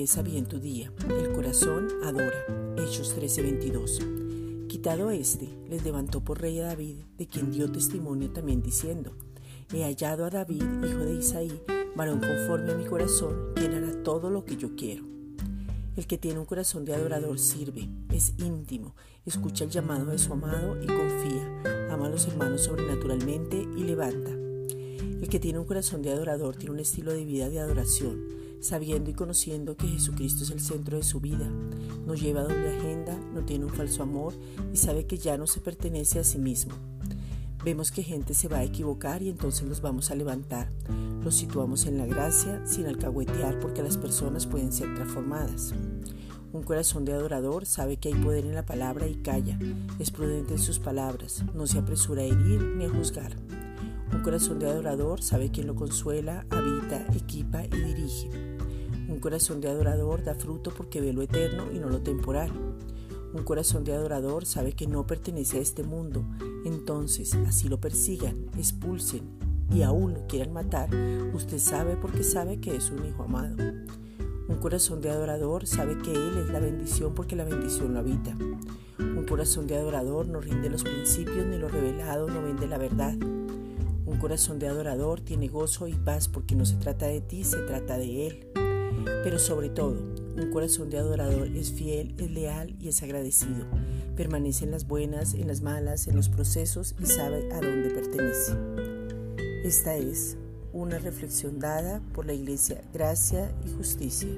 Piensa bien tu día. El corazón adora. Hechos 13:22. Quitado este, les levantó por rey a David, de quien dio testimonio también diciendo, He hallado a David, hijo de Isaí, varón conforme a mi corazón, quien hará todo lo que yo quiero. El que tiene un corazón de adorador sirve, es íntimo, escucha el llamado de su amado y confía, ama a los hermanos sobrenaturalmente y levanta. El que tiene un corazón de adorador tiene un estilo de vida de adoración, sabiendo y conociendo que Jesucristo es el centro de su vida. No lleva doble agenda, no tiene un falso amor y sabe que ya no se pertenece a sí mismo. Vemos que gente se va a equivocar y entonces los vamos a levantar. Los situamos en la gracia sin alcahuetear porque las personas pueden ser transformadas. Un corazón de adorador sabe que hay poder en la palabra y calla. Es prudente en sus palabras. No se apresura a herir ni a juzgar. Un corazón de adorador sabe quién lo consuela, habita, equipa y dirige. Un corazón de adorador da fruto porque ve lo eterno y no lo temporal. Un corazón de adorador sabe que no pertenece a este mundo, entonces así lo persigan, expulsen y aún lo quieran matar, usted sabe porque sabe que es un hijo amado. Un corazón de adorador sabe que Él es la bendición porque la bendición lo habita. Un corazón de adorador no rinde los principios ni lo revelado, no vende la verdad. Un corazón de adorador tiene gozo y paz porque no se trata de ti, se trata de Él. Pero sobre todo, un corazón de adorador es fiel, es leal y es agradecido. Permanece en las buenas, en las malas, en los procesos y sabe a dónde pertenece. Esta es una reflexión dada por la Iglesia Gracia y Justicia.